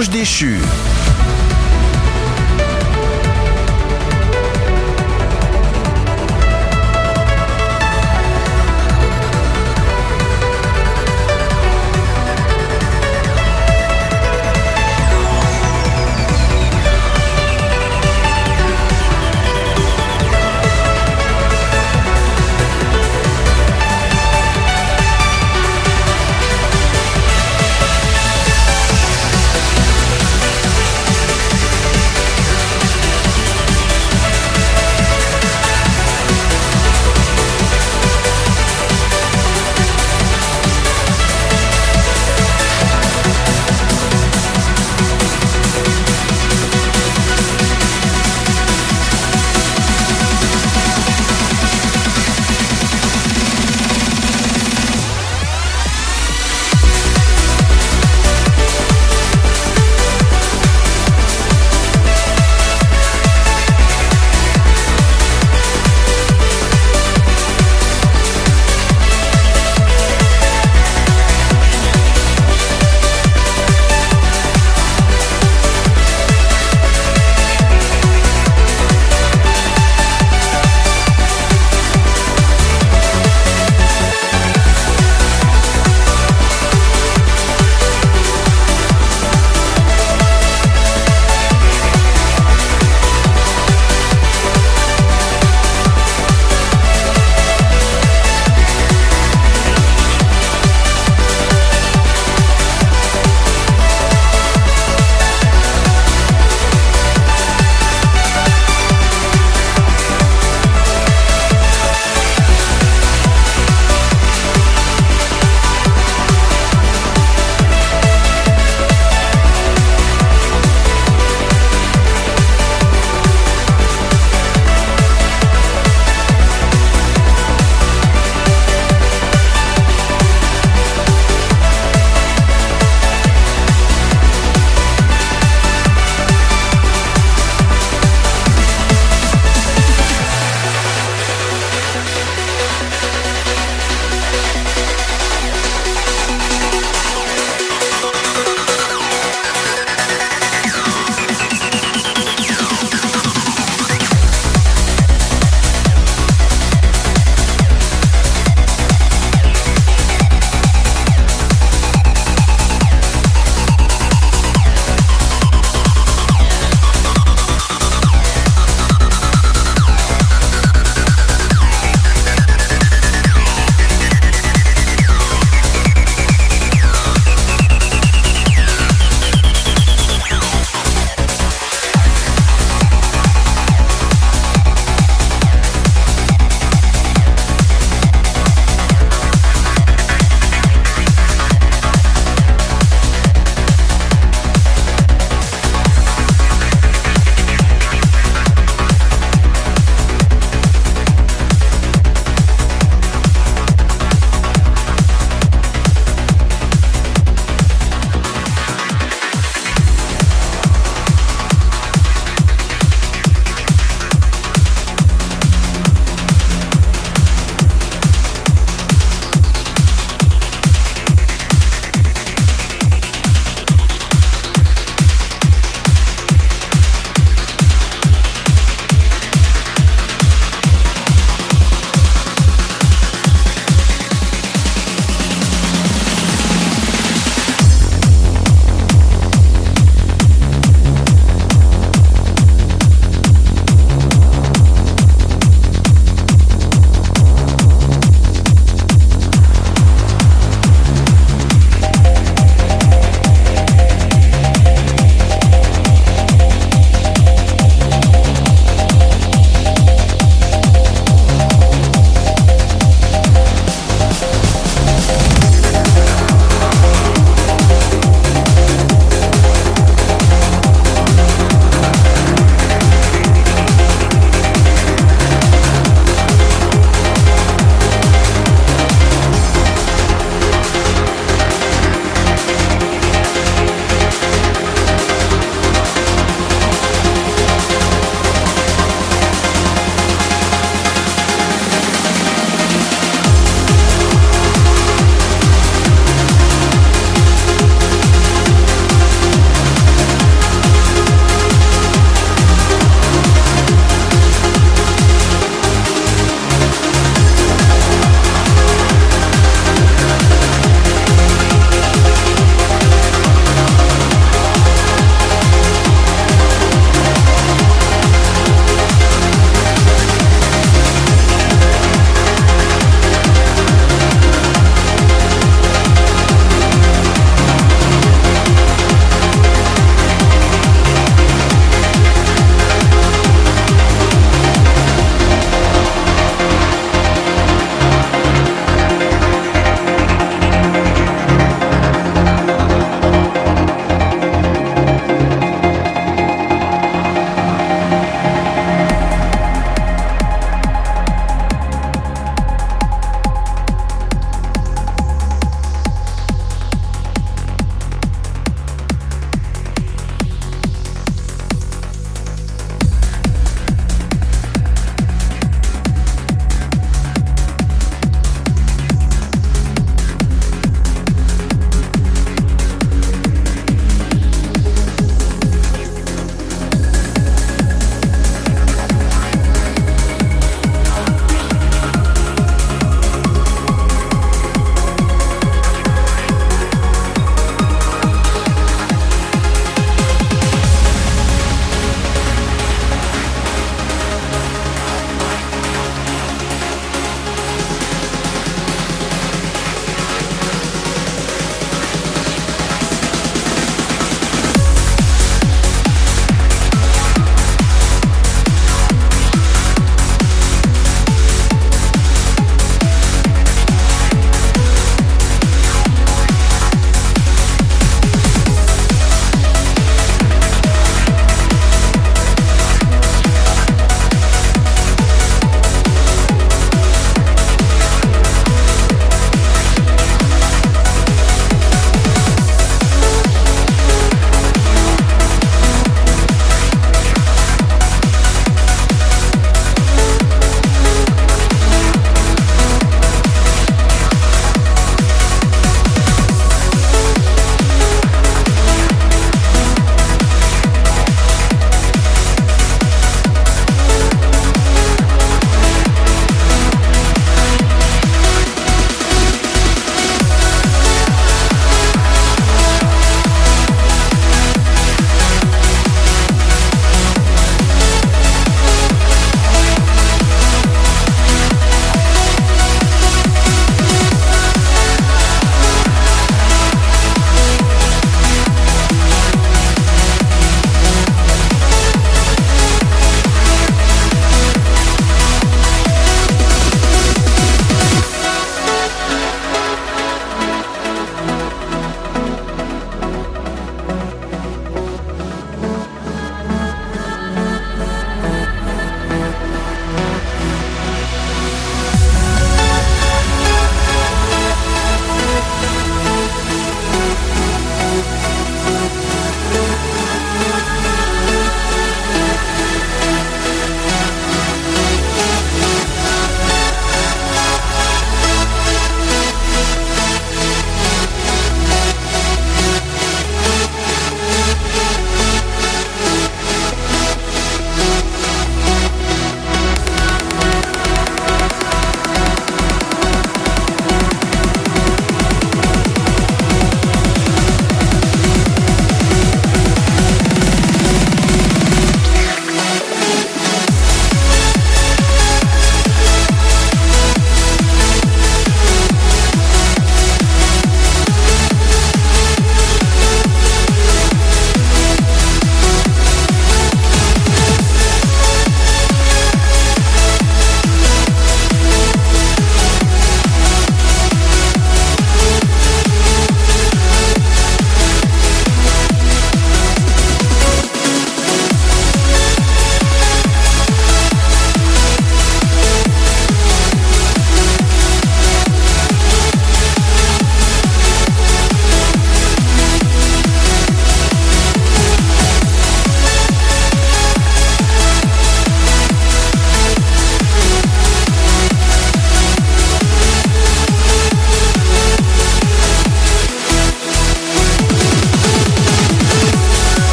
L'ange déchu.